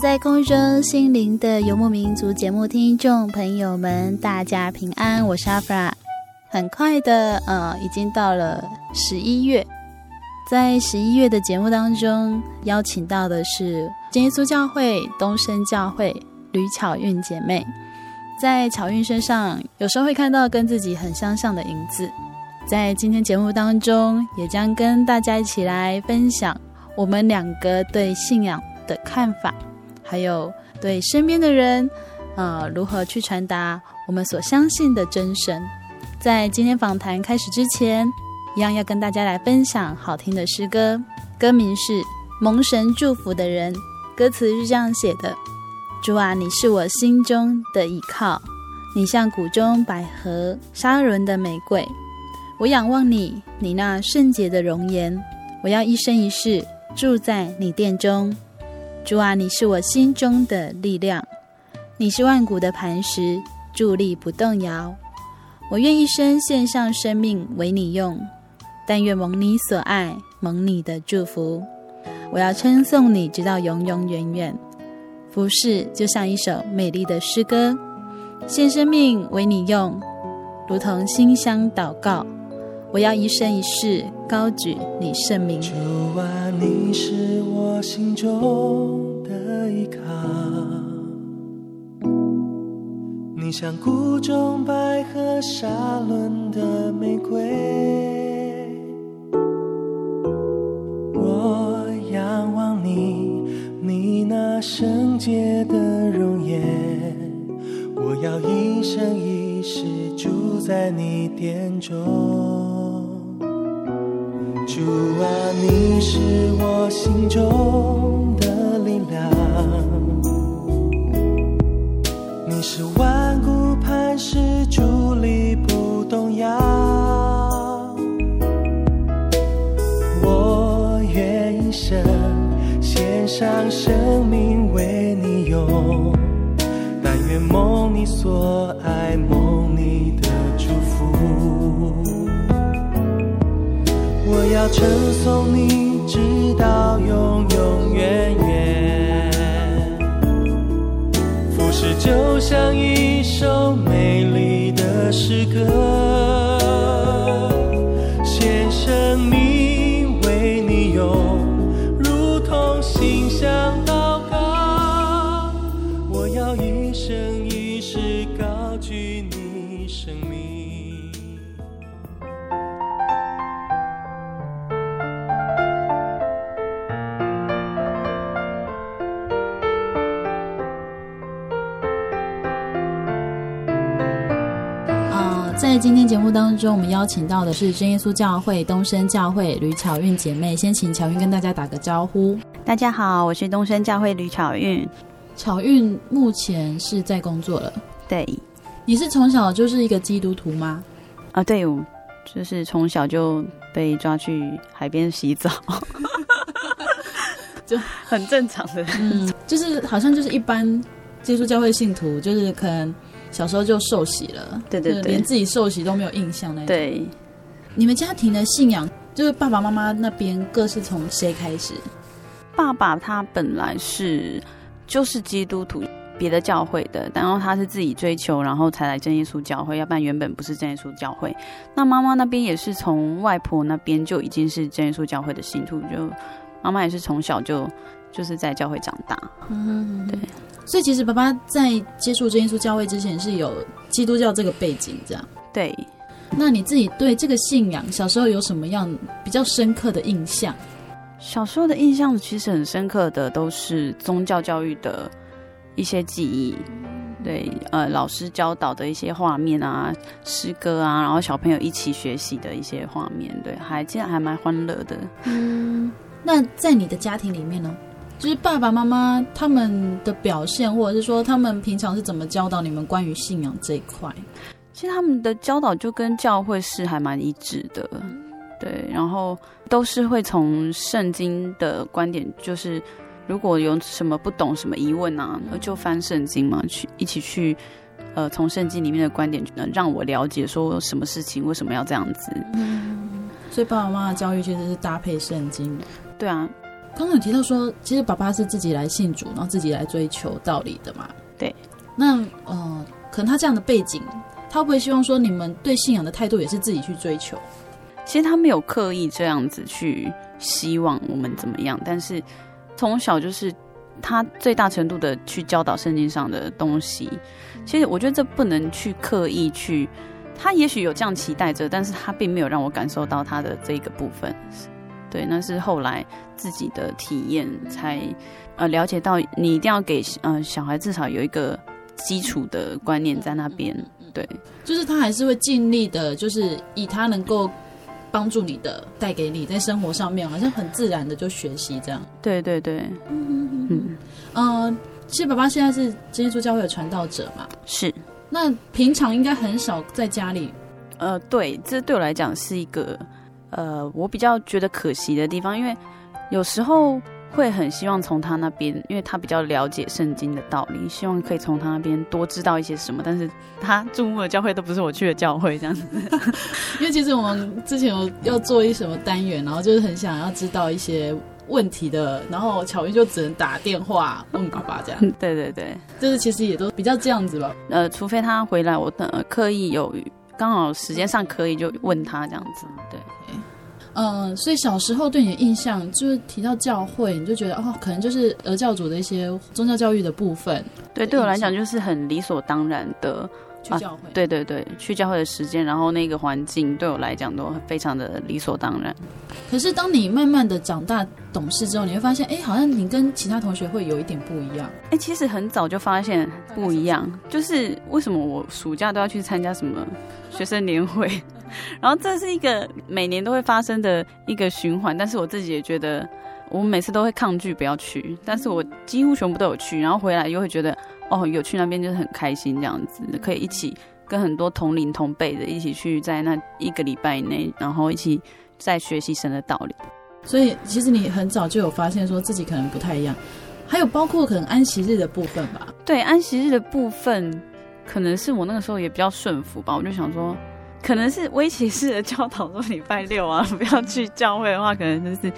在空中心灵的游牧民族节目听众朋友们，大家平安，我是阿弗拉。很快的，呃，已经到了十一月，在十一月的节目当中，邀请到的是耶稣教会东升教会吕巧韵姐妹。在巧韵身上，有时候会看到跟自己很相像的影子。在今天节目当中，也将跟大家一起来分享我们两个对信仰的看法。还有对身边的人，呃，如何去传达我们所相信的真神？在今天访谈开始之前，一样要跟大家来分享好听的诗歌，歌名是《蒙神祝福的人》，歌词是这样写的：主啊，你是我心中的依靠，你像谷中百合沙仑的玫瑰，我仰望你，你那圣洁的容颜，我要一生一世住在你殿中。主啊，你是我心中的力量，你是万古的磐石，伫立不动摇。我愿一生献上生命为你用，但愿蒙你所爱，蒙你的祝福。我要称颂你，直到永永远远。服侍就像一首美丽的诗歌，献生命为你用，如同馨香祷告。我要一生一世高举你圣名。主啊，你是我心中的依靠，你像谷中百合沙仑的玫瑰。我仰望你，你那圣洁的容颜，我要一生一世住在你殿中。主啊，你是我心中的力量，你是万古磐石，伫立你所爱，梦你的祝福。我要称颂你，直到永永远远。服侍就像一首美丽的诗歌。中，我们邀请到的是真耶稣教会东升教会吕巧韵姐妹。先请巧韵跟大家打个招呼。大家好，我是东升教会吕巧韵。巧韵目前是在工作了。对，你是从小就是一个基督徒吗？啊，对，我就是从小就被抓去海边洗澡，就很正常的，嗯，就是好像就是一般接触教会信徒，就是可能小时候就受洗了，对对对，连自己受洗都没有印象那种。对，你们家庭的信仰，就是爸爸妈妈那边各是从谁开始？爸爸他本来是就是基督徒。别的教会的，然后他是自己追求，然后才来正耶稣教会，要不然原本不是正耶稣教会。那妈妈那边也是从外婆那边就已经是正耶稣教会的信徒，就妈妈也是从小就就是在教会长大。嗯，对。所以其实爸爸在接触真耶稣教会之前是有基督教这个背景，这样。对。那你自己对这个信仰小时候有什么样比较深刻的印象？小时候的印象其实很深刻的都是宗教教育的。一些记忆，对，呃，老师教导的一些画面啊，诗歌啊，然后小朋友一起学习的一些画面，对，还其实还蛮欢乐的。嗯，那在你的家庭里面呢，就是爸爸妈妈他们的表现，或者是说他们平常是怎么教导你们关于信仰这一块？其实他们的教导就跟教会是还蛮一致的，对，然后都是会从圣经的观点，就是。如果有什么不懂、什么疑问啊，就翻圣经嘛，去一起去，呃，从圣经里面的观点，能让我了解说什么事情为什么要这样子。嗯，所以爸爸妈妈的教育其实是搭配圣经。对啊，刚刚有提到说，其实爸爸是自己来信主，然后自己来追求道理的嘛。对。那呃，可能他这样的背景，他会不会希望说你们对信仰的态度也是自己去追求？其实他没有刻意这样子去希望我们怎么样，但是。从小就是他最大程度的去教导圣经上的东西，其实我觉得这不能去刻意去，他也许有这样期待着，但是他并没有让我感受到他的这个部分，对，那是后来自己的体验才呃了解到，你一定要给呃小孩至少有一个基础的观念在那边，对，就是他还是会尽力的，就是以他能够。帮助你的，带给你在生活上面，好像很自然的就学习这样。对对对，嗯嗯嗯。呃，其实爸爸现在是真耶稣教会的传道者嘛。是。那平常应该很少在家里。呃，对，这对我来讲是一个，呃，我比较觉得可惜的地方，因为有时候。会很希望从他那边，因为他比较了解圣经的道理，希望可以从他那边多知道一些什么。但是他注目的教会都不是我去的教会，这样子。因为其实我们之前有要做一什么单元，然后就是很想要知道一些问题的，然后巧遇就只能打电话问爸爸这样。对对对，就是其实也都比较这样子吧。呃，除非他回来，我等刻意有刚好时间上可以就问他这样子。对。嗯、呃，所以小时候对你的印象就是提到教会，你就觉得哦，可能就是俄教主的一些宗教教育的部分。对，对我来讲就是很理所当然的去教会。啊。对对对，去教会的时间，然后那个环境对我来讲都非常的理所当然。可是当你慢慢的长大懂事之后，你会发现，哎，好像你跟其他同学会有一点不一样。哎，其实很早就发现不一样，就是为什么我暑假都要去参加什么学生年会？然后这是一个每年都会发生的一个循环，但是我自己也觉得，我每次都会抗拒不要去，但是我几乎全部都有去，然后回来又会觉得，哦，有去那边就是很开心，这样子可以一起跟很多同龄同辈的一起去，在那一个礼拜以内，然后一起在学习神的道理。所以其实你很早就有发现说自己可能不太一样，还有包括可能安息日的部分吧？对，安息日的部分，可能是我那个时候也比较顺服吧，我就想说。可能是威胁式的教导，说礼拜六啊不要去教会的话，可能就是，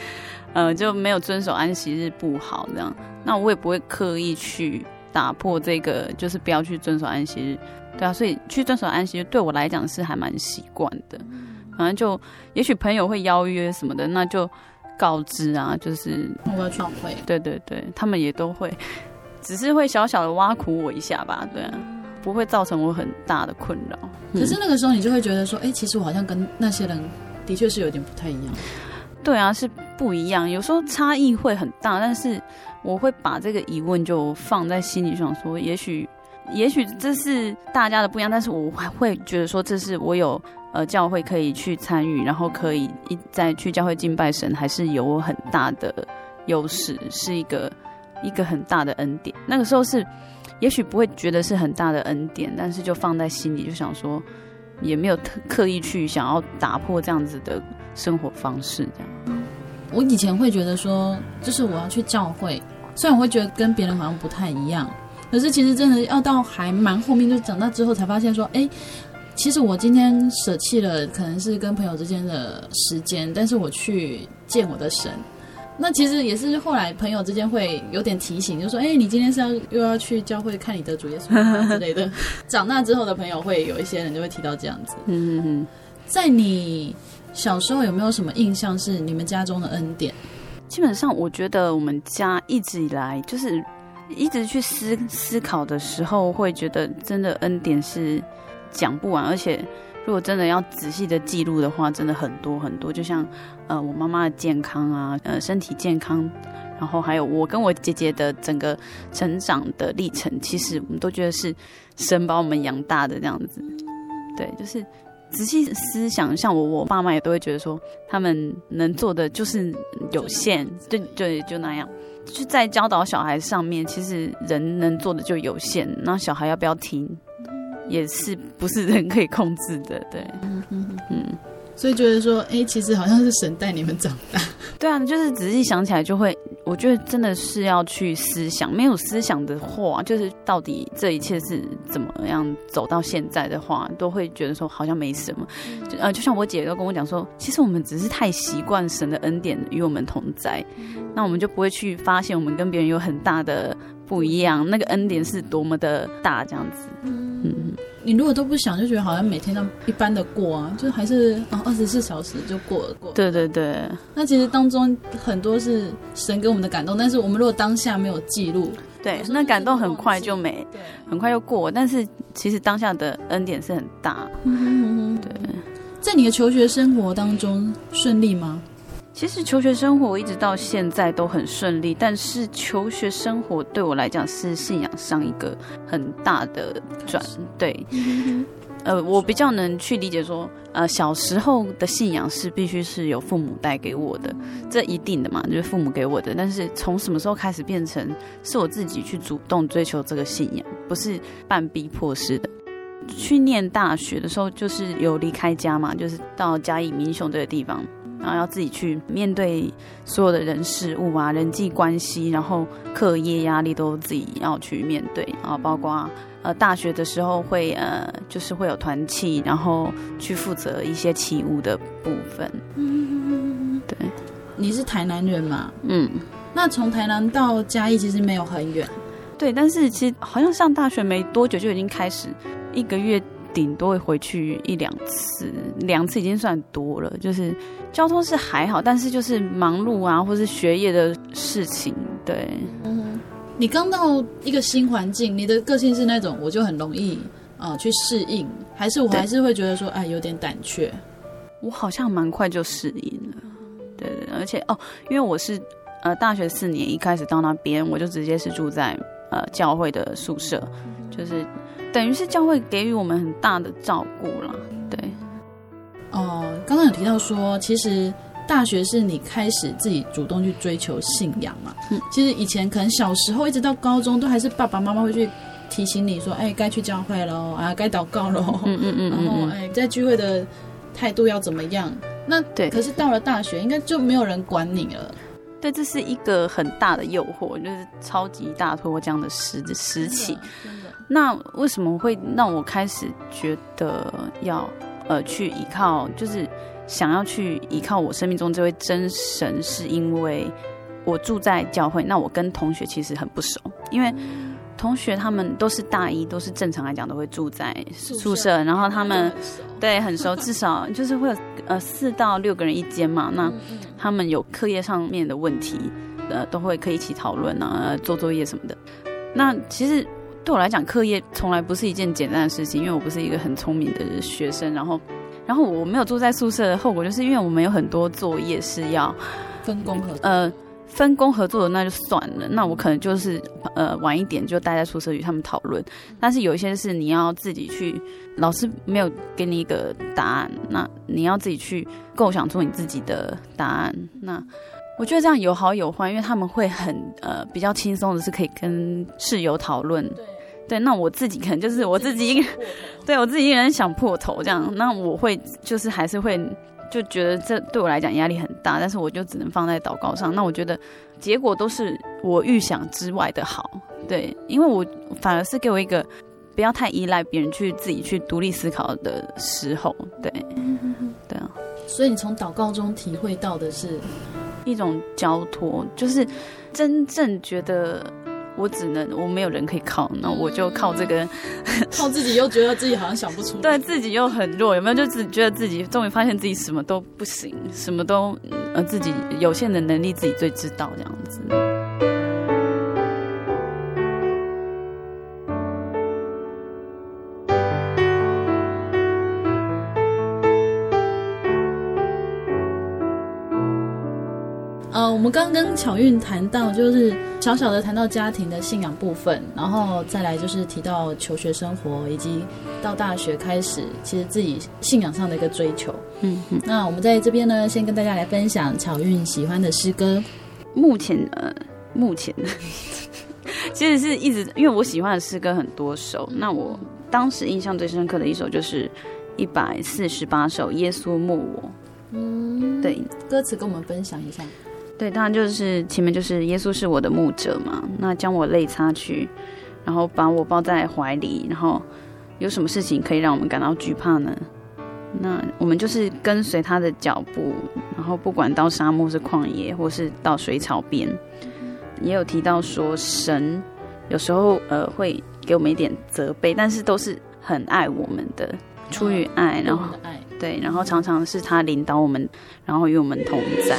呃就没有遵守安息日不好这样。那我也不会刻意去打破这个，就是不要去遵守安息日，对啊。所以去遵守安息日对我来讲是还蛮习惯的。反正就也许朋友会邀约什么的，那就告知啊，就是我要去教会。对对对，他们也都会，只是会小小的挖苦我一下吧，对啊。不会造成我很大的困扰，嗯。可是那个时候你就会觉得说，哎，其实我好像跟那些人的确是有点不太一样。对啊，是不一样。有时候差异会很大，但是我会把这个疑问就放在心里，想说，也许，也许这是大家的不一样，但是我还会觉得说，这是我有呃教会可以去参与，然后可以一再去教会敬拜神，还是有很大的优势，是一个一个很大的恩典。那个时候是。也许不会觉得是很大的恩典，但是就放在心里，就想说，也没有特刻意去想要打破这样子的生活方式。这样，我以前会觉得说，就是我要去教会，虽然我会觉得跟别人好像不太一样，可是其实真的要到还蛮后面，就长大之后才发现说，哎，其实我今天舍弃了可能是跟朋友之间的时间，但是我去见我的神。那其实也是后来朋友之间会有点提醒，就说：“哎，你今天是要又要去教会看你的主耶稣之类的。”长大之后的朋友会有一些人就会提到这样子。嗯嗯嗯。在你小时候有没有什么印象是你们家中的恩典？基本上，我觉得我们家一直以来就是一直去思思考的时候，会觉得真的恩典是讲不完，而且。如果真的要仔细的记录的话，真的很多很多。就像，呃，我妈妈的健康啊，呃，身体健康，然后还有我跟我姐姐的整个成长的历程，其实我们都觉得是神把我们养大的这样子。对，就是仔细思想，像我我爸妈也都会觉得说，他们能做的就是有限，就就就那样。就在教导小孩上面，其实人能做的就有限，那小孩要不要听？也是不是人可以控制的，对，嗯嗯嗯，所以觉得说，哎、欸，其实好像是神带你们长大，对啊，就是仔细想起来就会，我觉得真的是要去思想，没有思想的话，就是到底这一切是怎么样走到现在的话，都会觉得说好像没什么，就呃，就像我姐都跟我讲说，其实我们只是太习惯神的恩典与我们同在，那我们就不会去发现我们跟别人有很大的不一样，那个恩典是多么的大，这样子。嗯，你如果都不想，就觉得好像每天都一般的过啊，就还是啊二十四小时就过了过了。对对对，那其实当中很多是神给我们的感动，但是我们如果当下没有记录，对，那感动很快就没，对，很快就过。但是其实当下的恩典是很大。嗯哼哼哼，对，在你的求学生活当中顺利吗？其实求学生活一直到现在都很顺利，但是求学生活对我来讲是信仰上一个很大的转对。呃，我比较能去理解说，呃，小时候的信仰是必须是由父母带给我的，这一定的嘛，就是父母给我的。但是从什么时候开始变成是我自己去主动追求这个信仰，不是半逼迫式的？去念大学的时候，就是有离开家嘛，就是到嘉义民雄这个地方。然后要自己去面对所有的人事物啊，人际关系，然后课业压力都自己要去面对啊，包括呃大学的时候会呃就是会有团契，然后去负责一些起舞的部分。嗯，对，你是台南人嘛？嗯，那从台南到嘉义其实没有很远。对，但是其实好像上大学没多久就已经开始一个月。顶多会回去一两次，两次已经算多了。就是交通是还好，但是就是忙碌啊，或是学业的事情，对。嗯，你刚到一个新环境，你的个性是那种我就很容易啊、呃、去适应，还是我还是会觉得说哎有点胆怯？我好像蛮快就适应了，对对，而且哦，因为我是呃大学四年一开始到那边，我就直接是住在呃教会的宿舍，就是。等于是教会给予我们很大的照顾了，对。哦，刚刚有提到说，其实大学是你开始自己主动去追求信仰嘛？嗯，其实以前可能小时候一直到高中，都还是爸爸妈妈会去提醒你说，哎，该去教会喽，啊，该祷告喽，嗯嗯嗯，然后哎，在聚会的态度要怎么样？那对，可是到了大学，应该就没有人管你了。对，这是一个很大的诱惑，就是超级大脱缰的时时期。那为什么会让我开始觉得要呃去依靠，就是想要去依靠我生命中这位真神？是因为我住在教会，那我跟同学其实很不熟，因为同学他们都是大一，都是正常来讲都会住在宿舍，然后他们对很熟，至少就是会有呃四到六个人一间嘛。那他们有课业上面的问题，呃，都会可以一起讨论啊，做作业什么的。那其实。对我来讲，课业从来不是一件简单的事情，因为我不是一个很聪明的学生。然后，然后我没有住在宿舍的后果，就是因为我们有很多作业是要分工合作，呃，分工合作的那就算了。那我可能就是呃晚一点就待在宿舍与他们讨论。但是有一些是你要自己去，老师没有给你一个答案，那你要自己去构想出你自己的答案。那我觉得这样有好有坏，因为他们会很呃比较轻松的是可以跟室友讨论。对。那我自己可能就是我自己一个，对我自己一个人想破头这样，那我会就是还是会就觉得这对我来讲压力很大，但是我就只能放在祷告上。那我觉得结果都是我预想之外的好，对，因为我反而是给我一个不要太依赖别人去自己去独立思考的时候，对，对啊。所以你从祷告中体会到的是一种交托，就是真正觉得我只能我没有人可以靠，那我就靠这个，靠自己又觉得自己好像想不出来，对自己又很弱，有没有？就只觉得自己终于发现自己什么都不行，什么都呃自己有限的能力自己最知道这样子。们刚刚跟巧韵谈到，就是小小的谈到家庭的信仰部分，然后再来就是提到求学生活，以及到大学开始，其实自己信仰上的一个追求。嗯嗯。那我们在这边呢，先跟大家来分享巧韵喜欢的诗歌。目前呃，目前 其实是一直因为我喜欢的诗歌很多首，那我当时印象最深刻的一首就是一百四十八首《耶稣默我》。嗯，对，歌词跟我们分享一下。对，当然就是前面就是耶稣是我的牧者嘛，那将我泪擦去，然后把我抱在怀里，然后有什么事情可以让我们感到惧怕呢？那我们就是跟随他的脚步，然后不管到沙漠是旷野，或是到水草边，也有提到说神有时候呃会给我们一点责备，但是都是很爱我们的，出于爱，然后爱。对，然后常常是他领导我们，然后与我们同在。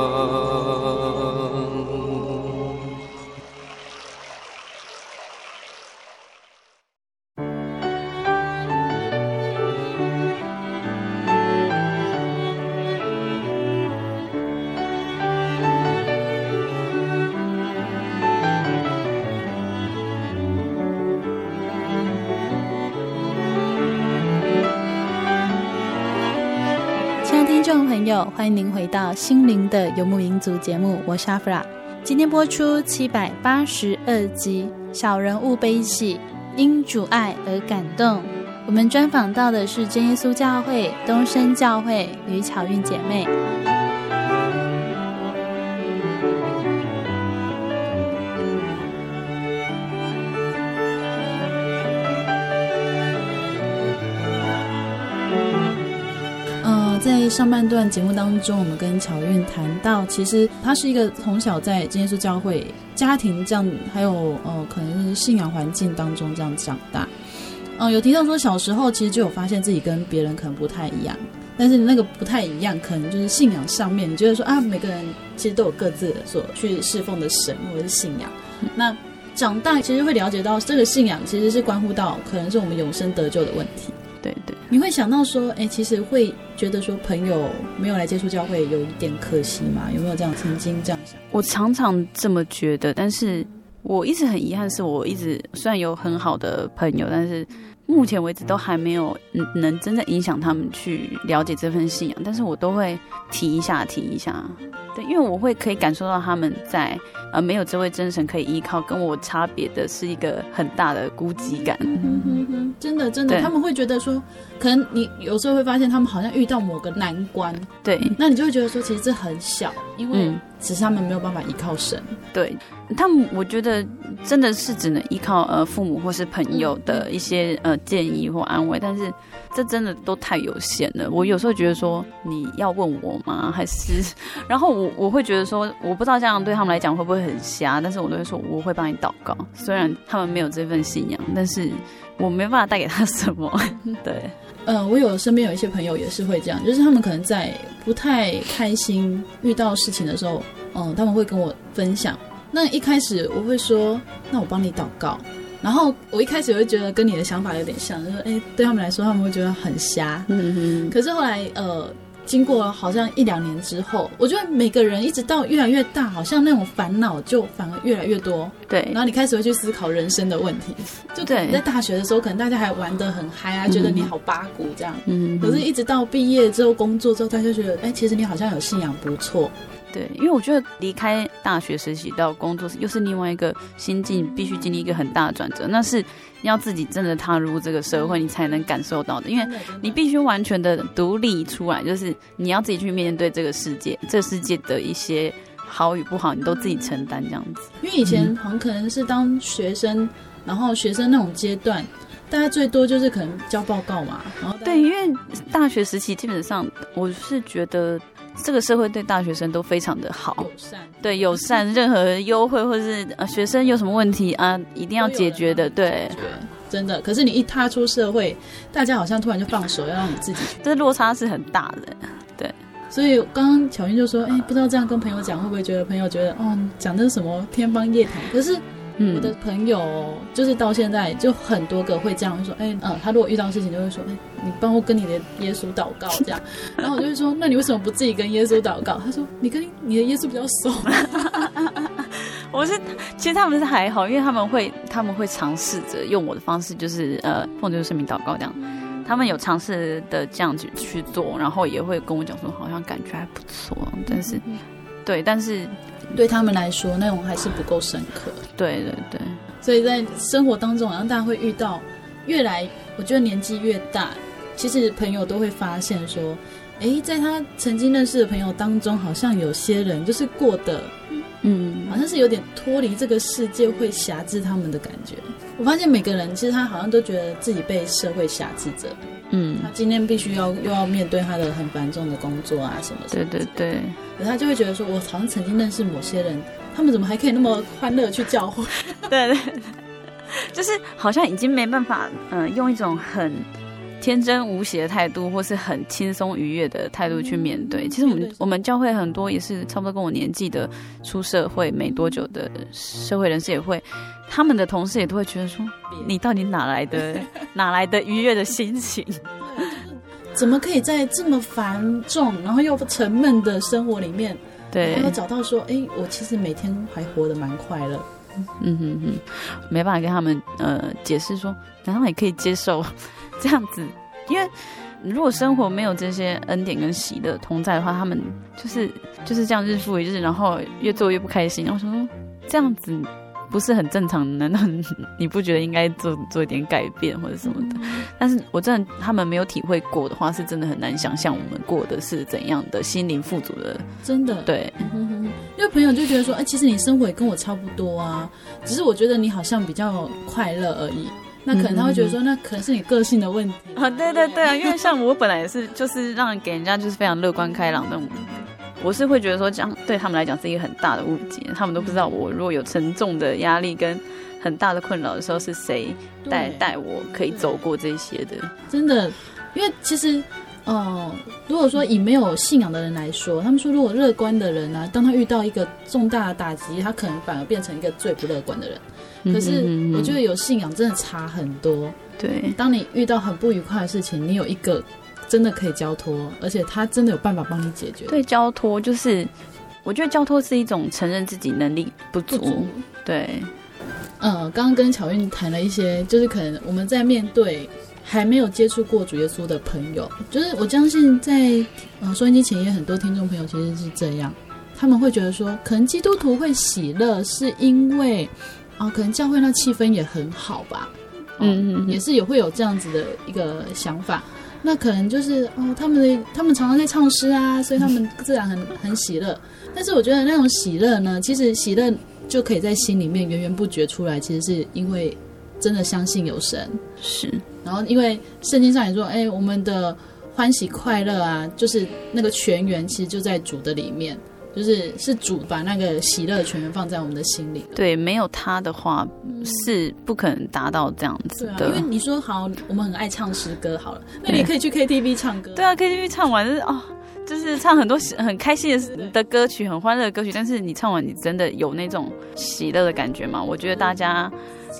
欢迎您回到《心灵的游牧民族》节目，我是阿弗拉。今天播出七百八十二集《小人物悲喜》，因主爱而感动。我们专访到的是真耶稣教会东升教会吕巧韵姐妹。上半段节目当中，我们跟巧韵谈到，其实他是一个从小在真耶稣教会家庭这样，还有呃，可能是信仰环境当中这样长大。嗯、呃，有提到说小时候其实就有发现自己跟别人可能不太一样，但是那个不太一样，可能就是信仰上面，你觉得说啊，每个人其实都有各自的所去侍奉的神或者是信仰。那长大其实会了解到，这个信仰其实是关乎到可能是我们永生得救的问题。对对，你会想到说，哎，其实会觉得说，朋友没有来接触教会有一点可惜吗？有没有这样曾经这样想？我常常这么觉得，但是我一直很遗憾，是我一直虽然有很好的朋友，但是目前为止都还没有能真正影响他们去了解这份信仰，但是我都会提一下，提一下。对，因为我会可以感受到他们在呃没有这位真神可以依靠，跟我差别的是一个很大的孤寂感。嗯哼哼，真的真的，他们会觉得说，可能你有时候会发现他们好像遇到某个难关，对，那你就会觉得说，其实这很小，因为只是他们没有办法依靠神。对他们，我觉得真的是只能依靠呃父母或是朋友的一些呃建议或安慰，但是。这真的都太有限了。我有时候觉得说，你要问我吗？还是，然后我我会觉得说，我不知道这样对他们来讲会不会很瞎，但是我都会说，我会帮你祷告。虽然他们没有这份信仰，但是我没办法带给他什么。对，呃，我有身边有一些朋友也是会这样，就是他们可能在不太开心、遇到事情的时候，嗯，他们会跟我分享。那一开始我会说，那我帮你祷告。然后我一开始会觉得跟你的想法有点像，就是哎，对他们来说，他们会觉得很瞎。嗯哼。可是后来，呃，经过好像一两年之后，我觉得每个人一直到越来越大，好像那种烦恼就反而越来越多。对。然后你开始会去思考人生的问题。就对。在大学的时候，可能大家还玩得很嗨啊，觉得你好八股这样。嗯。可是，一直到毕业之后、工作之后，大家就觉得，哎，其实你好像有信仰不错。对，因为我觉得离开大学实习到工作又是另外一个心境，必须经历一个很大的转折。那是要自己真的踏入这个社会，你才能感受到的。因为你必须完全的独立出来，就是你要自己去面对这个世界，这个世界的一些好与不好，你都自己承担这样子。因为以前很可能是当学生，然后学生那种阶段，大家最多就是可能交报告嘛。然后对，因为大学时期基本上我是觉得。这个社会对大学生都非常的好，友善，对友善，任何优惠或是呃学生有什么问题啊，一定要解决的，对，真的。可是你一踏出社会，大家好像突然就放手，要让你自己去，这落差是很大的，对。所以刚刚巧云就说，哎，不知道这样跟朋友讲会不会觉得朋友觉得，哦，讲的是什么天方夜谭？可是。嗯、我的朋友就是到现在就很多个会这样说，哎、欸，嗯，他如果遇到事情就会说，哎、欸，你帮我跟你的耶稣祷告这样，然后我就会说，那你为什么不自己跟耶稣祷告？他说，你跟你的耶稣比较熟。我是，其实他们是还好，因为他们会他们会尝试着用我的方式，就是呃，奉这个圣名祷告这样，他们有尝试的这样子去做，然后也会跟我讲说，好像感觉还不错，但是，对，但是。对他们来说，那种还是不够深刻。对对对，所以在生活当中，好像大家会遇到，越来，我觉得年纪越大，其实朋友都会发现说，哎，在他曾经认识的朋友当中，好像有些人就是过得，嗯，好像是有点脱离这个世界，会辖制他们的感觉。我发现每个人其实他好像都觉得自己被社会辖制着。嗯，他今天必须要又要面对他的很繁重的工作啊什么什么。对对对，可他就会觉得说，我好像曾经认识某些人，他们怎么还可以那么欢乐去教会？对对，就是好像已经没办法，嗯、呃，用一种很天真无邪的态度，或是很轻松愉悦的态度去面对。其实我们我们教会很多也是差不多跟我年纪的出社会没多久的社会人士也会。他们的同事也都会觉得说：“ 你到底哪来的 哪来的愉悦的心情？怎么可以在这么繁重然后又沉闷的生活里面，对，找到说，哎，我其实每天还活得蛮快乐。嗯哼哼，没办法跟他们呃解释说，难道也可以接受这样子？因为如果生活没有这些恩典跟喜乐同在的话，他们就是就是这样日复一日，然后越做越不开心。然后说这样子。”不是很正常，难道你不觉得应该做做一点改变或者什么的？但是我真的他们没有体会过的话，是真的很难想象我们过的是怎样的心灵富足的。真的，对，因为朋友就觉得说，哎，其实你生活也跟我差不多啊，只是我觉得你好像比较快乐而已。那可能他会觉得说，那可能是你个性的问题啊。对对对啊，因为像我本来也是，就是让人给人家就是非常乐观开朗那种。我是会觉得说，这样对他们来讲是一个很大的误解。他们都不知道我如果有沉重的压力跟很大的困扰的时候，是谁带带我可以走过这些的。真的，因为其实，呃，如果说以没有信仰的人来说，他们说如果乐观的人呢、啊，当他遇到一个重大的打击，他可能反而变成一个最不乐观的人。可是我觉得有信仰真的差很多。对，当你遇到很不愉快的事情，你有一个。真的可以交托，而且他真的有办法帮你解决。对，交托就是，我觉得交托是一种承认自己能力不足。不足对，呃，刚刚跟巧韵谈了一些，就是可能我们在面对还没有接触过主耶稣的朋友，就是我相信在呃收音机前也很多听众朋友其实是这样，他们会觉得说，可能基督徒会喜乐，是因为啊、呃，可能教会那气氛也很好吧，嗯，嗯，嗯，也是也会有这样子的一个想法。那可能就是哦，他们的他们常常在唱诗啊，所以他们 自然很很喜乐。但是我觉得那种喜乐呢，其实喜乐就可以在心里面源源不绝出来，其实是因为真的相信有神。是，然后因为圣经上也说，哎，我们的欢喜快乐啊，就是那个泉源，其实就在主的里面。就是是主把那个喜乐全放在我们的心里。对，没有他的话，是不可能达到这样子的。对啊，因为你说好，我们很爱唱诗歌，好了，那你可以去 KTV 唱歌。对啊，KTV 唱完就是哦，就是唱很多很开心的的歌曲，很欢乐的歌曲。但是你唱完，你真的有那种喜乐的感觉吗？我觉得大家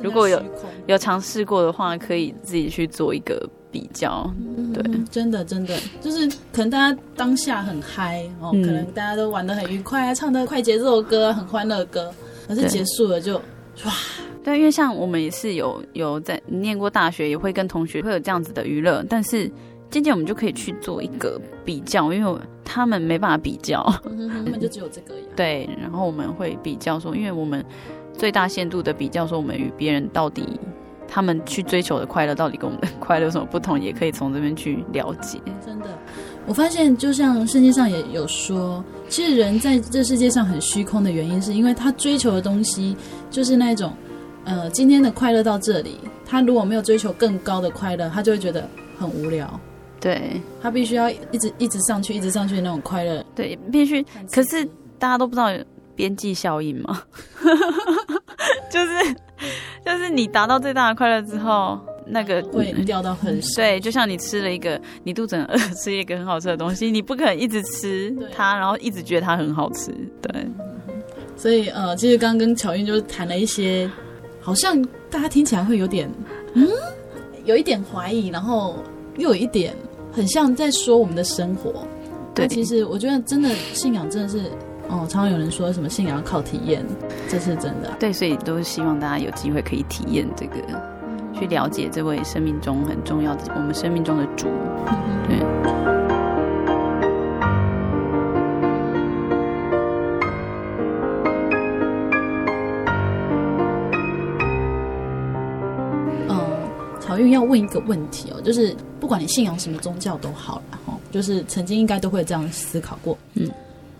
如果有有尝试过的话，可以自己去做一个。比较对、嗯，真的真的。就是可能大家当下很嗨哦，嗯、可能大家都玩的很愉快啊，唱的快节奏歌，很欢乐的歌，可是结束了就哇，对，因为像我们也是有有在念过大学，也会跟同学会有这样子的娱乐，但是渐渐我们就可以去做一个比较，因为他们没办法比较，嗯、他们就只有这个样。对，然后我们会比较说，因为我们最大限度的比较说，我们与别人到底。他们去追求的快乐到底跟我们的 快乐有什么不同？也可以从这边去了解。真的，我发现就像圣经上也有说，其实人在这世界上很虚空的原因，是因为他追求的东西就是那种，呃，今天的快乐到这里，他如果没有追求更高的快乐，他就会觉得很无聊。对，他必须要一直一直上去，一直上去的那种快乐。对，必须。可是大家都不知道边际效应吗？就是。就是你达到最大的快乐之后，那个会掉到很深。对，就像你吃了一个，你肚子很饿，吃一个很好吃的东西，你不可能一直吃它，然后一直觉得它很好吃。对，所以呃，其实刚刚跟巧韵就谈了一些，好像大家听起来会有点，嗯，有一点怀疑，然后又有一点很像在说我们的生活。对，其实我觉得真的信仰真的是。哦，常常有人说什么信仰靠体验，这是真的啊。对，所以都是希望大家有机会可以体验这个，去了解这位生命中很重要的我们生命中的主。对。嗯，巧韵要问一个问题哦，就是不管你信仰什么宗教都好，然后就是曾经应该都会这样思考过，嗯。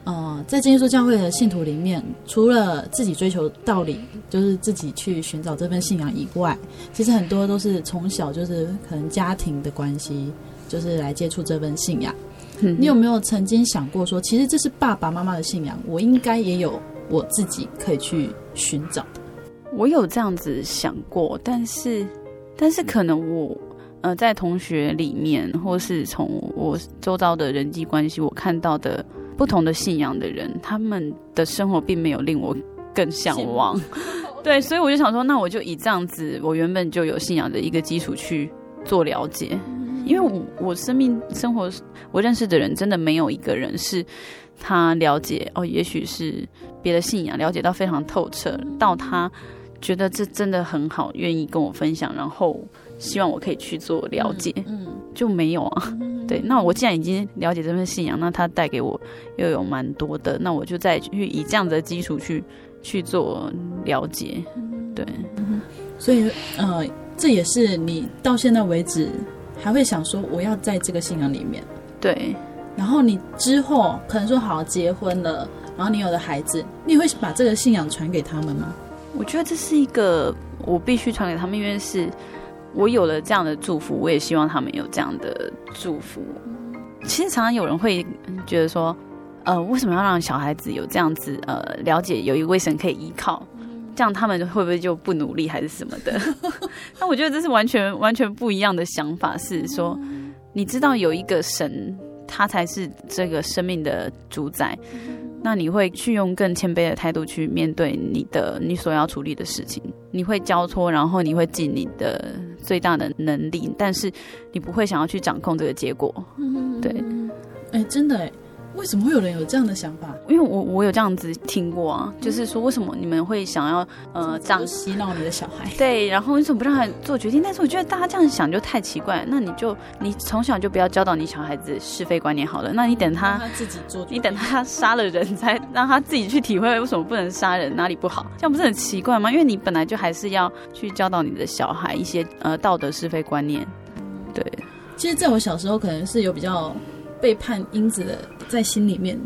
呃，在真耶稣教会的信徒里面，除了自己追求道理，就是自己去寻找这份信仰以外，其实很多都是从小就是可能家庭的关系，就是来接触这份信仰。嗯，你有没有曾经想过说，其实这是爸爸妈妈的信仰，我应该也有我自己可以去寻找的？我有这样子想过，但是，但是可能我。呃，在同学里面，或是从我周遭的人际关系，我看到的不同的信仰的人，他们的生活并没有令我更向往。对，所以我就想说，那我就以这样子，我原本就有信仰的一个基础去做了解。因为我我生命生活，我认识的人真的没有一个人是他了解哦，也许是别的信仰了解到非常透彻，到他觉得这真的很好，愿意跟我分享，然后。希望我可以去做了解，嗯，嗯就没有啊。嗯、对，那我既然已经了解这份信仰，那它带给我又有蛮多的，那我就再去以这样的基础去去做了解。对，嗯、所以呃，这也是你到现在为止还会想说我要在这个信仰里面。对，然后你之后可能说好结婚了，然后你有了孩子，你会把这个信仰传给他们吗？我觉得这是一个我必须传给他们，因为是。我有了这样的祝福，我也希望他们有这样的祝福。其实常常有人会觉得说，呃，为什么要让小孩子有这样子呃了解有一位神可以依靠，这样他们会不会就不努力还是什么的？那我觉得这是完全完全不一样的想法，是说你知道有一个神，他才是这个生命的主宰。那你会去用更谦卑的态度去面对你的你所要处理的事情，你会交托，然后你会尽你的最大的能力，但是你不会想要去掌控这个结果。对，哎、欸，真的哎。为什么会有人有这样的想法？因为我我有这样子听过啊，就是说为什么你们会想要呃这样洗脑你的小孩？对，然后为什么不让他做决定？但是我觉得大家这样想就太奇怪。那你就你从小就不要教导你小孩子是非观念好了。那你等他，他自己做，你等他杀了人才让他自己去体会为什么不能杀人，哪里不好？这样不是很奇怪吗？因为你本来就还是要去教导你的小孩一些呃道德是非观念。对，其实在我小时候可能是有比较。背叛因子的在心里面，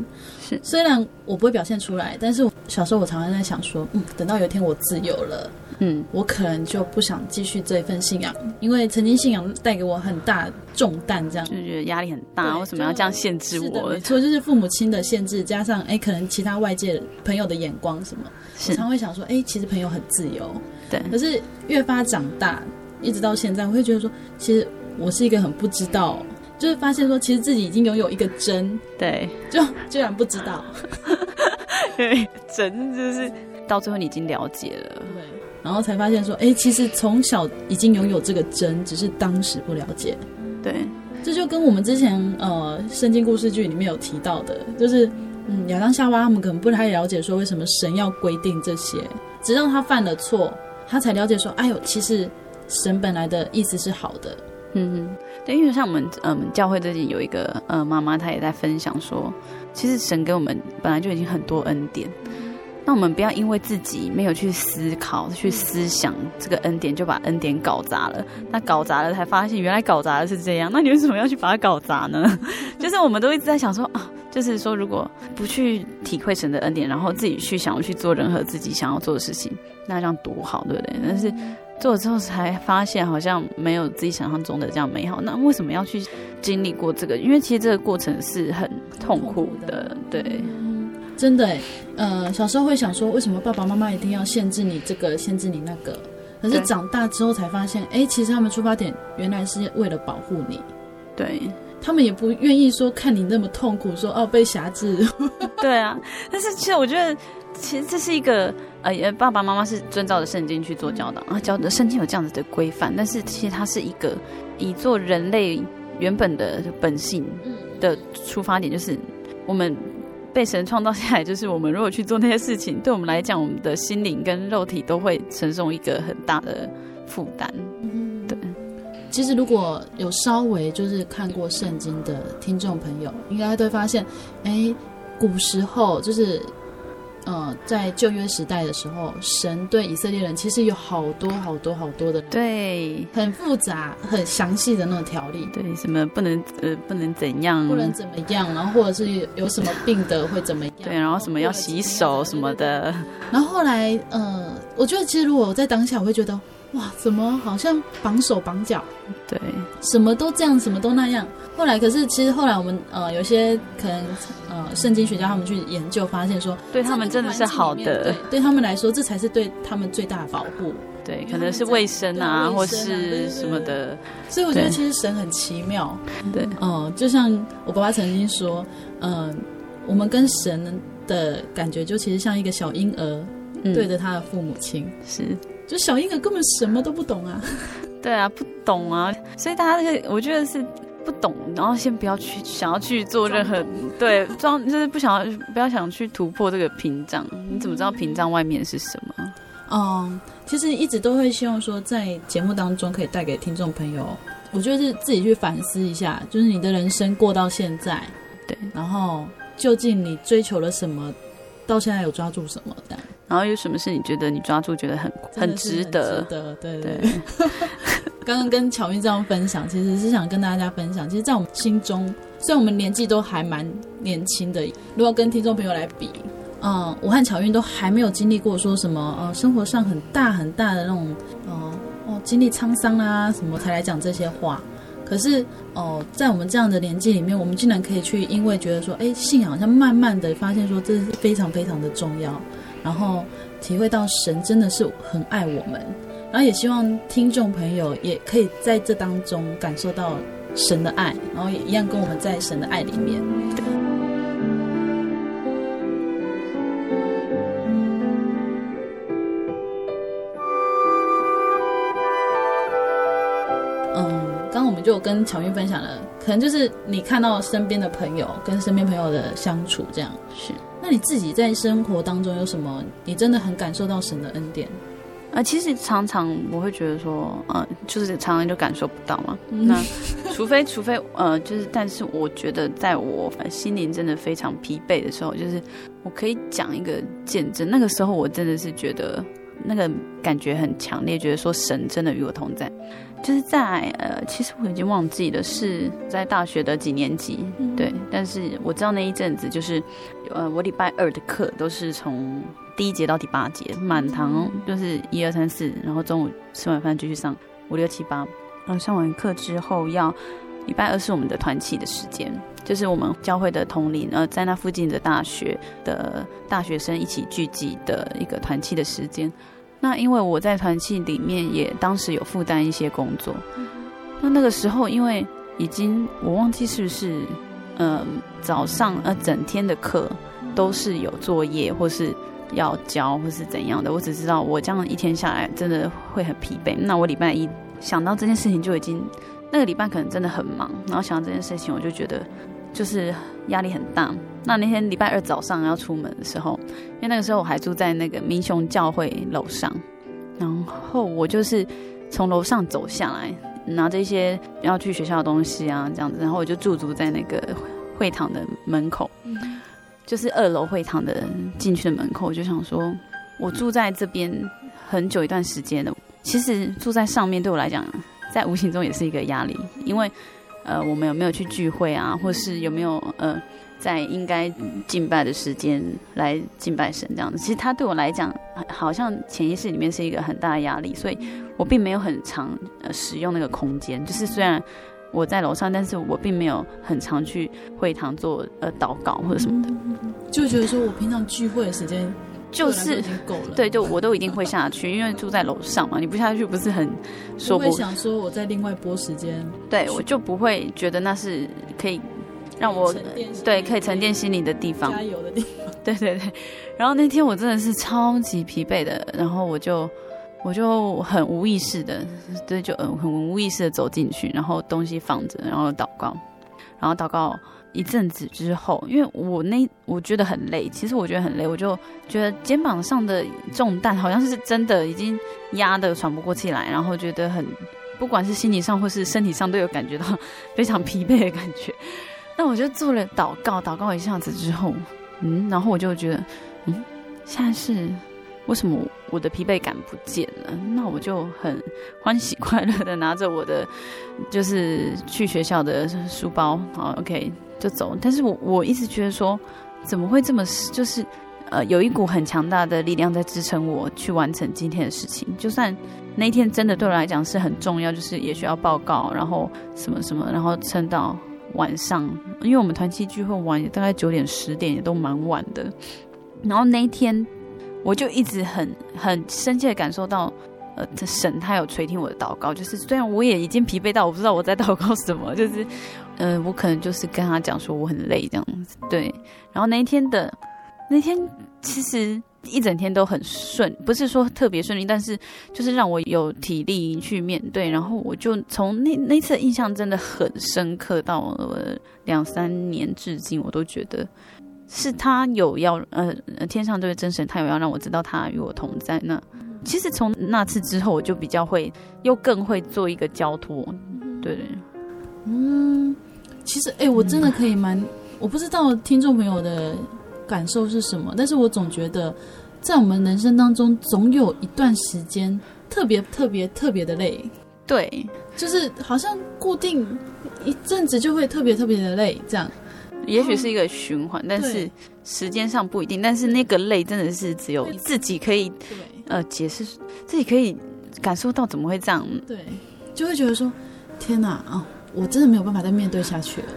是。虽然我不会表现出来，但是我小时候我常常在想说，嗯，等到有一天我自由了，嗯，我可能就不想继续这一份信仰，因为曾经信仰带给我很大重担，这样。就觉得压力很大，为什么要这样限制我？没错，就是父母亲的限制，加上哎，可能其他外界朋友的眼光什么，是。我常会想说，哎，其实朋友很自由，对，可是越发长大，一直到现在，我会觉得说，其实我是一个很不知道。就是发现说，其实自己已经拥有一个真，对，就居然不知道，对，真就是到最后你已经了解了，对，然后才发现说，哎，其实从小已经拥有这个真，只是当时不了解，对，这就跟我们之前呃圣经故事剧里面有提到的，就是嗯亚当夏娃他们可能不太了解说为什么神要规定这些，直到他犯了错，他才了解说，哎呦，其实神本来的意思是好的，嗯哼。对，因为像我们，嗯，教会最近有一个呃妈妈，她也在分享说，其实神给我们本来就已经很多恩典，那我们不要因为自己没有去思考、去思想这个恩典，就把恩典搞砸了。那搞砸了，才发现原来搞砸的是这样。那你为什么要去把它搞砸呢？就是我们都一直在想说啊，就是说如果不去体会神的恩典，然后自己去想要去做任何自己想要做的事情，那这样多好，对不对？但是。做了之后才发现，好像没有自己想象中的这样美好。那为什么要去经历过这个？因为其实这个过程是很痛苦的。对，嗯、真的，呃，小时候会想说，为什么爸爸妈妈一定要限制你这个，限制你那个？可是长大之后才发现，哎对，其实他们出发点原来是为了保护你。对，他们也不愿意说看你那么痛苦，说哦被辖制。对啊，但是其实我觉得。其实这是一个呃，爸爸妈妈是遵照着圣经去做教导啊，教的圣经有这样子的规范，但是其实它是一个以做人类原本的本性的出发点，就是我们被神创造下来，就是我们如果去做那些事情，对我们来讲，我们的心灵跟肉体都会承受一个很大的负担。对，其实如果有稍微就是看过圣经的听众朋友，应该都会发现，哎，古时候就是。呃，在旧约时代的时候，神对以色列人其实有好多好多好多的对，很复杂、很详细的那种条例，对，什么不能呃不能怎样，不能怎么样，然后或者是有什么病的会怎么样，对，然后什么要洗手什么的，然后后来呃，我觉得其实如果我在当下，我会觉得。哇，怎么好像绑手绑脚？对，什么都这样，什么都那样。后来可是，其实后来我们呃，有些可能呃，圣经学家他们去研究，发现说，对他们真的是好的，对，对他们来说，这才是对他们最大的保护。对，可能是卫生啊，或是什么的。所以我觉得其实神很奇妙。对，哦、呃，就像我爸爸曾经说，嗯、呃，我们跟神的感觉，就其实像一个小婴儿对着他的父母亲，嗯、是。就小婴儿根本什么都不懂啊，对啊，不懂啊，所以大家这个我觉得是不懂，然后先不要去想要去做任何对装，就是不想要不要想去突破这个屏障。你怎么知道屏障外面是什么？嗯，其实一直都会希望说，在节目当中可以带给听众朋友，我觉得是自己去反思一下，就是你的人生过到现在，对，然后究竟你追求了什么，到现在有抓住什么这样。然后有什么事你觉得你抓住觉得很很值得？值得，对对。对 刚刚跟巧韵这样分享，其实是想跟大家分享，其实，在我们心中，虽然我们年纪都还蛮年轻的，如果跟听众朋友来比，嗯，我和巧韵都还没有经历过说什么呃，生活上很大很大的那种，呃、哦，经历沧桑啊什么才来讲这些话。可是哦、呃，在我们这样的年纪里面，我们竟然可以去，因为觉得说，哎，信仰好像慢慢的发现说，这是非常非常的重要。然后体会到神真的是很爱我们，然后也希望听众朋友也可以在这当中感受到神的爱，然后也一样跟我们在神的爱里面。嗯，刚我们就跟巧云分享了，可能就是你看到身边的朋友跟身边朋友的相处这样是。那你自己在生活当中有什么？你真的很感受到神的恩典？啊、呃，其实常常我会觉得说，呃，就是常常就感受不到嘛。嗯、那除非 除非呃，就是，但是我觉得，在我心灵真的非常疲惫的时候，就是我可以讲一个见证。那个时候我真的是觉得那个感觉很强烈，觉得说神真的与我同在。就是在呃，其实我已经忘记了是在大学的几年级，对，但是我知道那一阵子就是，呃，我礼拜二的课都是从第一节到第八节，满堂就是一二三四，然后中午吃完饭继续上五六七八，然后上完课之后要礼拜二是我们的团契的时间，就是我们教会的同龄呃，在那附近的大学的大学生一起聚集的一个团契的时间。那因为我在团契里面也当时有负担一些工作，那那个时候因为已经我忘记是不是，呃，早上呃整天的课都是有作业或是要交或是怎样的，我只知道我这样一天下来真的会很疲惫。那我礼拜一想到这件事情就已经那个礼拜可能真的很忙，然后想到这件事情我就觉得就是压力很大。那那天礼拜二早上要出门的时候，因为那个时候我还住在那个民雄教会楼上，然后我就是从楼上走下来，拿着一些要去学校的东西啊，这样子，然后我就驻足在那个会堂的门口，就是二楼会堂的进去的门口，我就想说，我住在这边很久一段时间了，其实住在上面对我来讲，在无形中也是一个压力，因为呃，我们有没有去聚会啊，或是有没有呃。在应该敬拜的时间来敬拜神，这样子，其实他对我来讲，好像潜意识里面是一个很大的压力，所以我并没有很常呃使用那个空间。就是虽然我在楼上，但是我并没有很常去会堂做呃祷告或者什么的，就觉得说我平常聚会的时间就是对，就我都一定会下去，因为住在楼上嘛，你不下去不是很说不。我会想说我在另外拨时间，对我就不会觉得那是可以。让我对可以沉淀心灵的地方，加油的地方。对对对，然后那天我真的是超级疲惫的，然后我就我就很无意识的，对，就嗯很无意识的走进去，然后东西放着，然后祷告，然后祷告一阵子之后，因为我那我觉得很累，其实我觉得很累，我就觉得肩膀上的重担好像是真的已经压得喘不过气来，然后觉得很不管是心理上或是身体上都有感觉到 非常疲惫的感觉。那我就做了祷告，祷告一下子之后，嗯，然后我就觉得，嗯，现在是为什么我的疲惫感不见了？那我就很欢喜 快乐的拿着我的就是去学校的书包，好，OK 就走。但是我我一直觉得说，怎么会这么就是呃有一股很强大的力量在支撑我去完成今天的事情，就算。那一天真的对我来讲是很重要，就是也需要报告，然后什么什么，然后撑到晚上，因为我们团契聚会完大概九点十点也都蛮晚的。然后那一天我就一直很 很深切的感受到，呃，神他有垂听我的祷告，就是虽然我也已经疲惫到我不知道我在祷告什么，就是呃，我可能就是跟他讲说我很累这样子，对。然后那一天的那天其实。一整天都很顺，不是说特别顺利，但是就是让我有体力去面对。然后我就从那那次的印象真的很深刻，到了两三年至今，我都觉得是他有要呃天上这位真神，他有要让我知道他与我同在。那其实从那次之后，我就比较会又更会做一个交托。对，嗯，其实哎、欸，我真的可以蛮，我不知道听众朋友的。感受是什么？但是我总觉得，在我们人生当中，总有一段时间特别特别特别的累。对，就是好像固定一阵子就会特别特别的累，这样。也许是一个循环，但是时间上不一定。但是那个累真的是只有自己可以，呃，解释，自己可以感受到怎么会这样。对，就会觉得说，天哪啊，哦，我真的没有办法再面对下去了。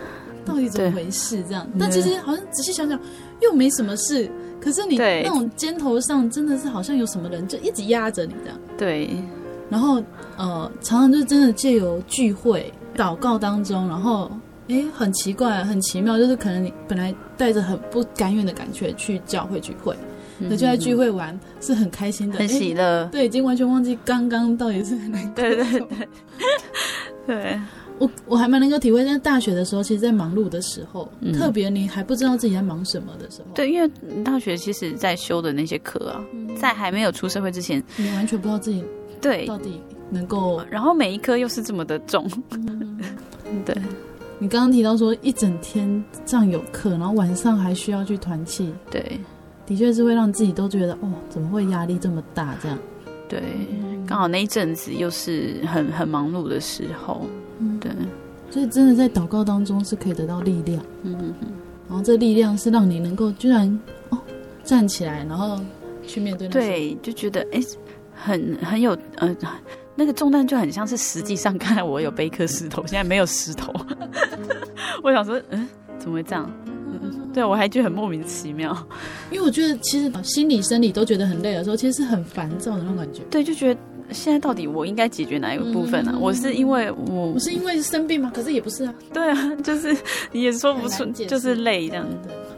到底怎么回事？这样，但其实好像仔细想想，又没什么事。可是你那种肩头上真的是好像有什么人就一直压着你这样。对。然后呃，常常就真的借由聚会、祷告当中，然后哎，很奇怪、很奇妙，就是可能你本来带着很不甘愿的感觉去教会聚会，那、嗯、就在聚会完是很开心的，很喜乐。对，已经完全忘记刚刚到底是哪。对对对。对。我我还蛮能够体会，在大学的时候，其实，在忙碌的时候，嗯、特别你还不知道自己在忙什么的时候。对，因为大学其实在修的那些课啊，嗯、在还没有出社会之前，你完全不知道自己对到底能够。然后每一科又是这么的重，嗯、对。你刚刚提到说一整天这样有课，然后晚上还需要去团契，对，的确是会让自己都觉得哦，怎么会压力这么大？这样，对，刚好那一阵子又是很很忙碌的时候。嗯，对，所以真的在祷告当中是可以得到力量，嗯嗯嗯，然后这力量是让你能够居然哦站起来，然后去面对那。对，就觉得哎，很很有呃，那个重担就很像是实际上，看来我有背一颗石头，现在没有石头，我想说，嗯，怎么会这样？嗯，对，我还觉得很莫名其妙，因为我觉得其实心理生理都觉得很累的时候，其实是很烦躁的那种感觉。对，就觉得。现在到底我应该解决哪一个部分呢、啊？嗯、我是因为我不是因为生病吗？可是也不是啊。对啊，就是你也说不出，就是累这样。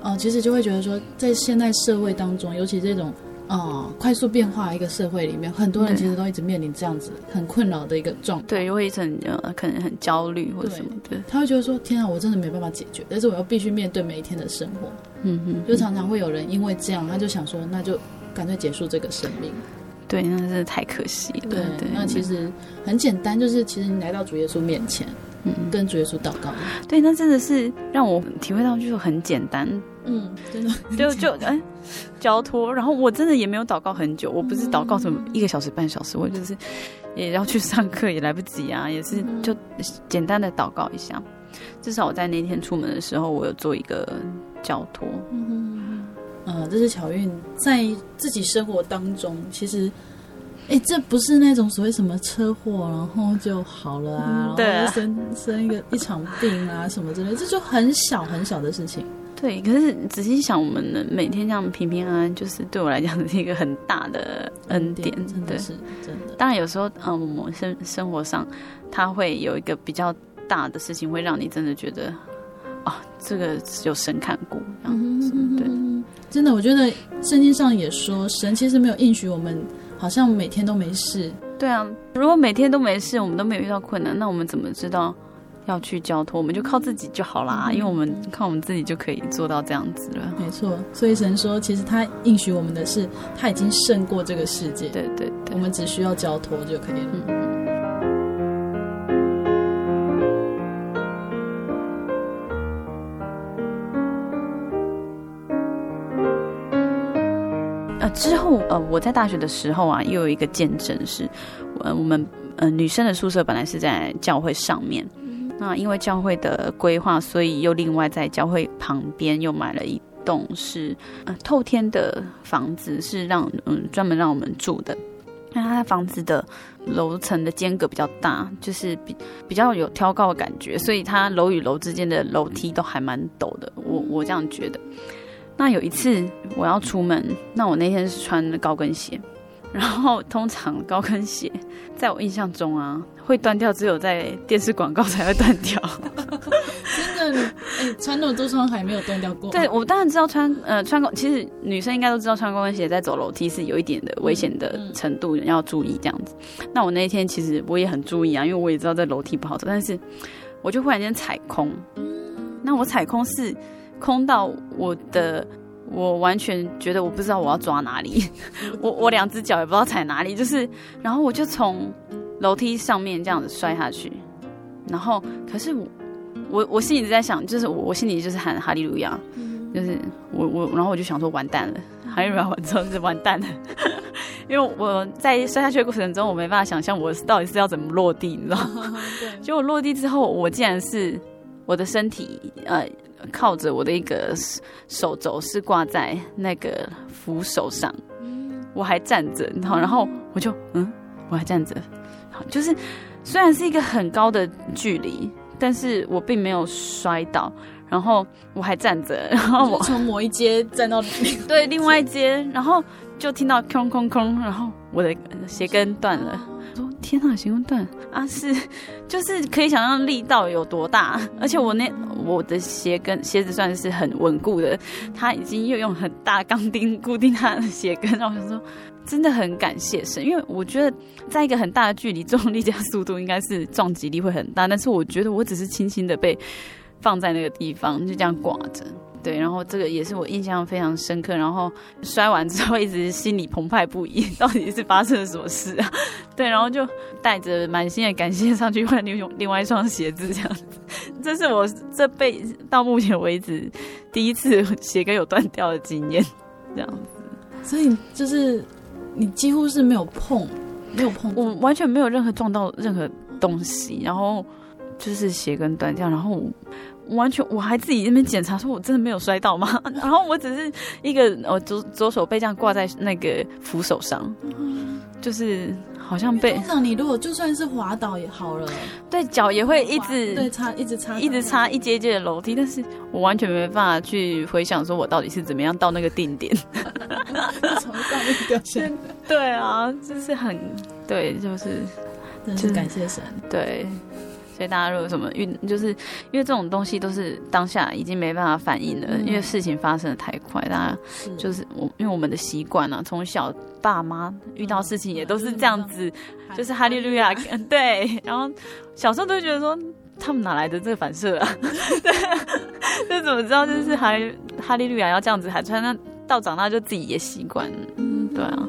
哦、呃，其实就会觉得说，在现在社会当中，尤其这种哦、呃、快速变化一个社会里面，很多人其实都一直面临这样子很困扰的一个状态。对，又会很呃可能很焦虑或者什么的。对，他会觉得说：“天啊，我真的没办法解决，但是我又必须面对每一天的生活。”嗯哼，就常常会有人因为这样，他就想说：“那就干脆结束这个生命。”对，那真的太可惜了。对，对那其实很简单，就是其实你来到主耶稣面前，嗯，跟主耶稣祷告。对，那真的是让我体会到，就是很简单。嗯，真的就就哎，交托。然后我真的也没有祷告很久，我不是祷告什么一个小时、半小时，我就是也要去上课，也来不及啊，也是就简单的祷告一下。至少我在那天出门的时候，我有做一个交托。嗯呃，这是巧运在自己生活当中，其实，哎，这不是那种所谓什么车祸，然后就好了啊，嗯、对啊，然后生 生一个一场病啊什么之类，这就很小很小的事情。对，可是仔细想，我们能每天这样平平安安，就是对我来讲是一个很大的恩典，真的是真的。当然有时候，嗯，我们生生活上，它会有一个比较大的事情，会让你真的觉得，啊，这个有神看顾，这样子，对。真的，我觉得圣经上也说，神其实没有应许我们，好像每天都没事。对啊，如果每天都没事，我们都没有遇到困难，那我们怎么知道要去交托？我们就靠自己就好啦，嗯、因为我们靠我们自己就可以做到这样子了。没错，所以神说，其实他应许我们的是，他已经胜过这个世界。对对对，我们只需要交托就可以了。嗯呃，之后呃，我在大学的时候啊，又有一个见证是，呃，我们呃女生的宿舍本来是在教会上面，那因为教会的规划，所以又另外在教会旁边又买了一栋是呃透天的房子，是让嗯专门让我们住的。那它房子的楼层的间隔比较大，就是比比较有挑高的感觉，所以它楼与楼之间的楼梯都还蛮陡的。我我这样觉得。那有一次我要出门，那我那天是穿高跟鞋，然后通常高跟鞋 在我印象中啊会断掉，只有在电视广告才会断掉。真的，哎、欸，穿那么多双还没有断掉过。对，我当然知道穿呃穿高，其实女生应该都知道穿高跟鞋在走楼梯是有一点的危险的程度，要注意这样子。那我那一天其实我也很注意啊，因为我也知道在楼梯不好走，但是我就忽然间踩空。那我踩空是空到我的，我完全觉得我不知道我要抓哪里，我我两只脚也不知道踩哪里，就是然后我就从楼梯上面这样子摔下去，然后可是我。我我心里在想，就是我我心里就是喊哈利路亚，就是我我然后我就想说完蛋了，哈利路亚完之后就是完蛋了，因为我在摔下去的过程中，我没办法想象我到底是要怎么落地，你知道吗？对。结果落地之后，我竟然是我的身体呃靠着我的一个手肘是挂在那个扶手上，我还站着，然后然后我就嗯我还站着，好就是虽然是一个很高的距离。但是我并没有摔倒，然后我还站着，然后我从某一阶站到 对另外一阶，然后就听到空空空，然后我的鞋跟断了。天呐，形容段啊！是，就是可以想象力道有多大，而且我那我的鞋跟鞋子算是很稳固的，他已经又用很大钢钉固定他的鞋跟，然后我就说。真的很感谢神，因为我觉得在一个很大的距离，重力加速度应该是撞击力会很大，但是我觉得我只是轻轻的被放在那个地方，就这样挂着。对，然后这个也是我印象非常深刻。然后摔完之后，一直心里澎湃不已，到底是发生了什么事啊？对，然后就带着满心的感谢上去换另另外一双鞋子，这样子。这是我这辈子到目前为止第一次鞋跟有断掉的经验，这样子。所以就是。你几乎是没有碰，没有碰，我完全没有任何撞到任何东西，然后就是鞋跟断掉，然后我完全我还自己那边检查，说我真的没有摔倒吗？然后我只是一个我左左手被这样挂在那个扶手上，就是。好像被通常你如果就算是滑倒也好了，对，脚也会一直对擦一直擦一直擦一阶阶的楼梯，但是我完全没办法去回想说我到底是怎么样到那个定点，从上面掉下来。对啊，就是很对，就是真是感谢神，对。所以大家如果有什么运，就是因为这种东西都是当下已经没办法反应了，嗯、因为事情发生的太快。大家就是我，因为我们的习惯啊，从小爸妈遇到事情也都是这样子，嗯、就是哈利路亚，对。然后小时候都觉得说，他们哪来的这个反射啊？对，这怎么知道就是哈利哈利路亚要这样子喊出来？那到长大就自己也习惯对啊。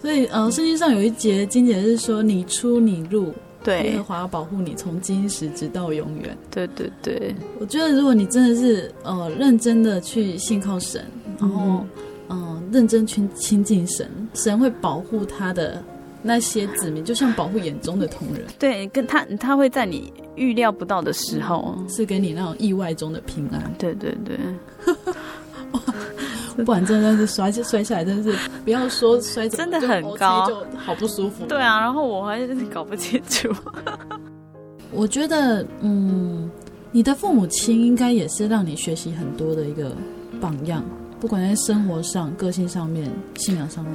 所以呃，圣经上有一节经节是说：“你出你入。”对，耶和华要保护你，从今时直到永远。对对对，我觉得如果你真的是呃认真的去信靠神，然后嗯、呃、认真去亲近神，神会保护他的那些子民，就像保护眼中的同人。对，跟他他会在你预料不到的时候，是给你那种意外中的平安。对对对。不然真的是摔摔下来，真的是不要说摔，真的很高，就好不舒服。对啊，然后我还是搞不清楚。我觉得，嗯，你的父母亲应该也是让你学习很多的一个榜样，不管在生活上、个性上面、信仰上面。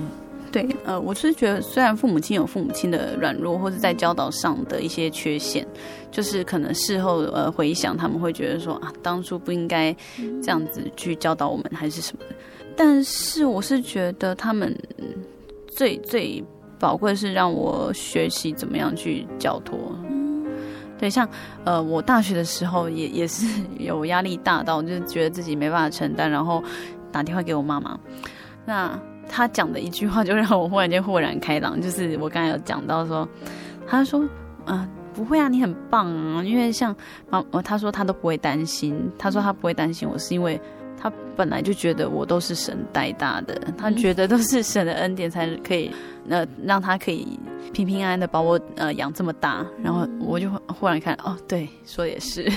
对，呃，我是觉得，虽然父母亲有父母亲的软弱，或者在教导上的一些缺陷，就是可能事后呃回想，他们会觉得说啊，当初不应该这样子去教导我们，还是什么的。但是我是觉得他们最最宝贵是让我学习怎么样去交托。对，像呃，我大学的时候也也是 有压力大到，就是觉得自己没办法承担，然后打电话给我妈妈。那她讲的一句话就让我忽然间豁然开朗，就是我刚才有讲到说，他说啊、呃，不会啊，你很棒啊，因为像妈，他说他都不会担心，他说他不会担心我是因为。本来就觉得我都是神带大的，他觉得都是神的恩典才可以，呃，让他可以平平安安的把我呃养这么大。然后我就忽然看，哦，对，说也是，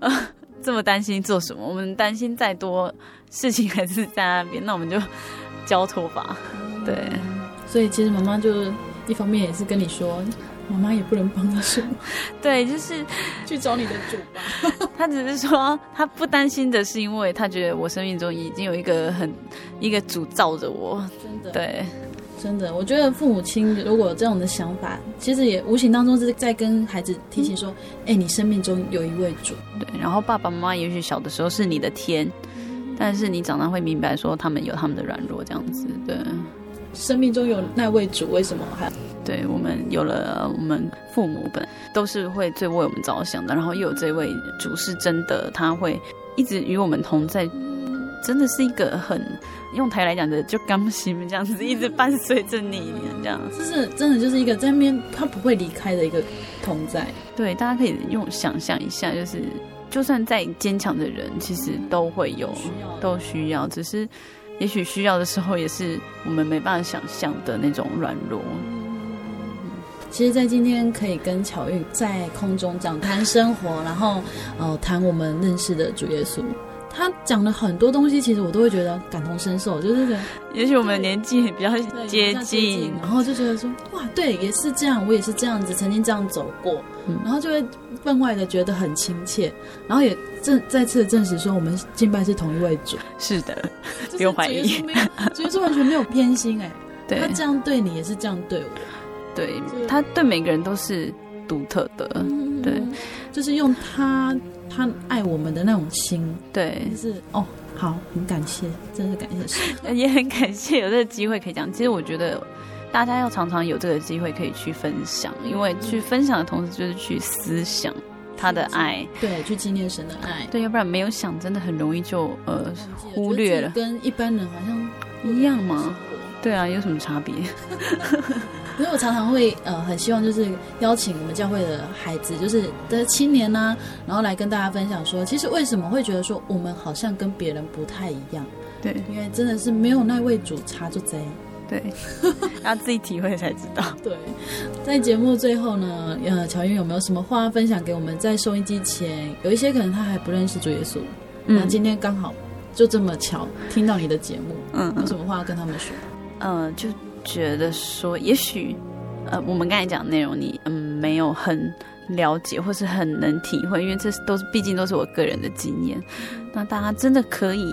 呃，这么担心做什么？我们担心再多事情还是在那边，那我们就交托吧。对，所以其实妈妈就一方面也是跟你说。妈妈也不能帮他什么，对，就是去找你的主吧。他只是说，他不担心的是，因为他觉得我生命中已经有一个很一个主罩着我。真的，对，真的，我觉得父母亲如果有这种的想法，其实也无形当中是在跟孩子提醒说：“哎、嗯欸，你生命中有一位主。”对，然后爸爸妈妈也许小的时候是你的天，但是你长大会明白说，他们有他们的软弱，这样子。对，生命中有那位主，为什么还？对，我们有了，我们父母本都是会最为我们着想的，然后又有这位主是真的，他会一直与我们同在，真的是一个很用台来讲的，就甘心这样子，一直伴随着你这样，就是真的就是一个在那边他不会离开的一个同在。对，大家可以用想象一下，就是就算再坚强的人，其实都会有需都需要，只是也许需要的时候，也是我们没办法想象的那种软弱。其实，在今天可以跟巧玉在空中讲谈生活，然后呃谈我们认识的主耶稣，他讲了很多东西，其实我都会觉得感同身受，就是觉得也许我们的年纪比较接近，接近，然后就觉得说哇，对，也是这样，我也是这样子，曾经这样走过，嗯、然后就会分外的觉得很亲切，然后也证再次证实说，我们敬拜是同一位主，是的，不用怀疑，主耶稣完全没有偏心，哎，对，他这样对你，也是这样对我。对，他对每个人都是独特的，嗯、对，就是用他他爱我们的那种心，对，就是哦，好，很感谢，真是感谢，也很感谢有这个机会可以讲。其实我觉得大家要常常有这个机会可以去分享，因为去分享的同时就是去思想他的爱，对，去纪念神的爱，对，要不然没有想，真的很容易就呃忽略了，跟一般人好像一样吗？对啊，有什么差别？所以我常常会呃很希望就是邀请我们教会的孩子，就是的青年呢、啊，然后来跟大家分享说，其实为什么会觉得说我们好像跟别人不太一样？对，因为真的是没有那位主差就贼。对，要自己体会才知道。对，在节目最后呢，呃，巧云有没有什么话分享给我们？在收音机前有一些可能他还不认识主耶稣，嗯、那今天刚好就这么巧听到你的节目，嗯，有什么话要跟他们说？嗯、呃，就。觉得说，也许，呃，我们刚才讲的内容，你嗯没有很了解，或是很能体会，因为这都是毕竟都是我个人的经验。那大家真的可以，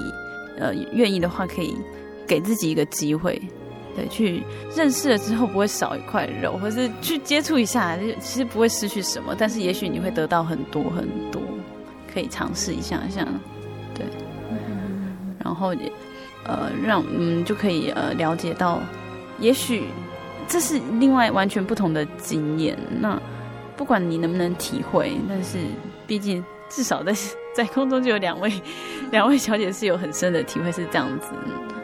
呃，愿意的话，可以给自己一个机会，对，去认识了之后不会少一块肉，或是去接触一下，其实不会失去什么，但是也许你会得到很多很多，可以尝试一下，像对，然后也呃让嗯就可以呃了解到。也许这是另外完全不同的经验。那不管你能不能体会，但是毕竟至少在 在空中就有两位 两位小姐是有很深的体会，是这样子。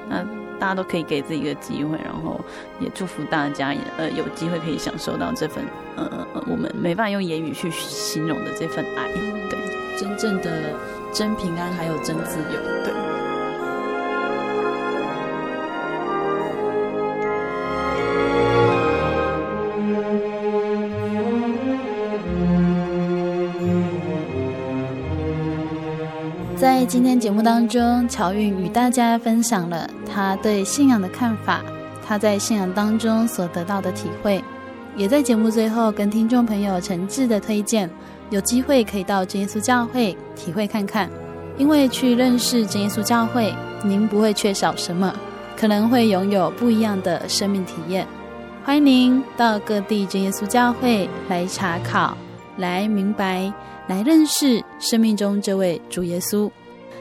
那大家都可以给自己一个机会，然后也祝福大家，呃，有机会可以享受到这份呃我们没办法用言语去形容的这份爱。对，真正的真平安，还有真自由。对。今天节目当中，乔韵与大家分享了他对信仰的看法，他在信仰当中所得到的体会，也在节目最后跟听众朋友诚挚的推荐，有机会可以到真耶稣教会体会看看，因为去认识真耶稣教会，您不会缺少什么，可能会拥有不一样的生命体验。欢迎您到各地真耶稣教会来查考，来明白。来认识生命中这位主耶稣。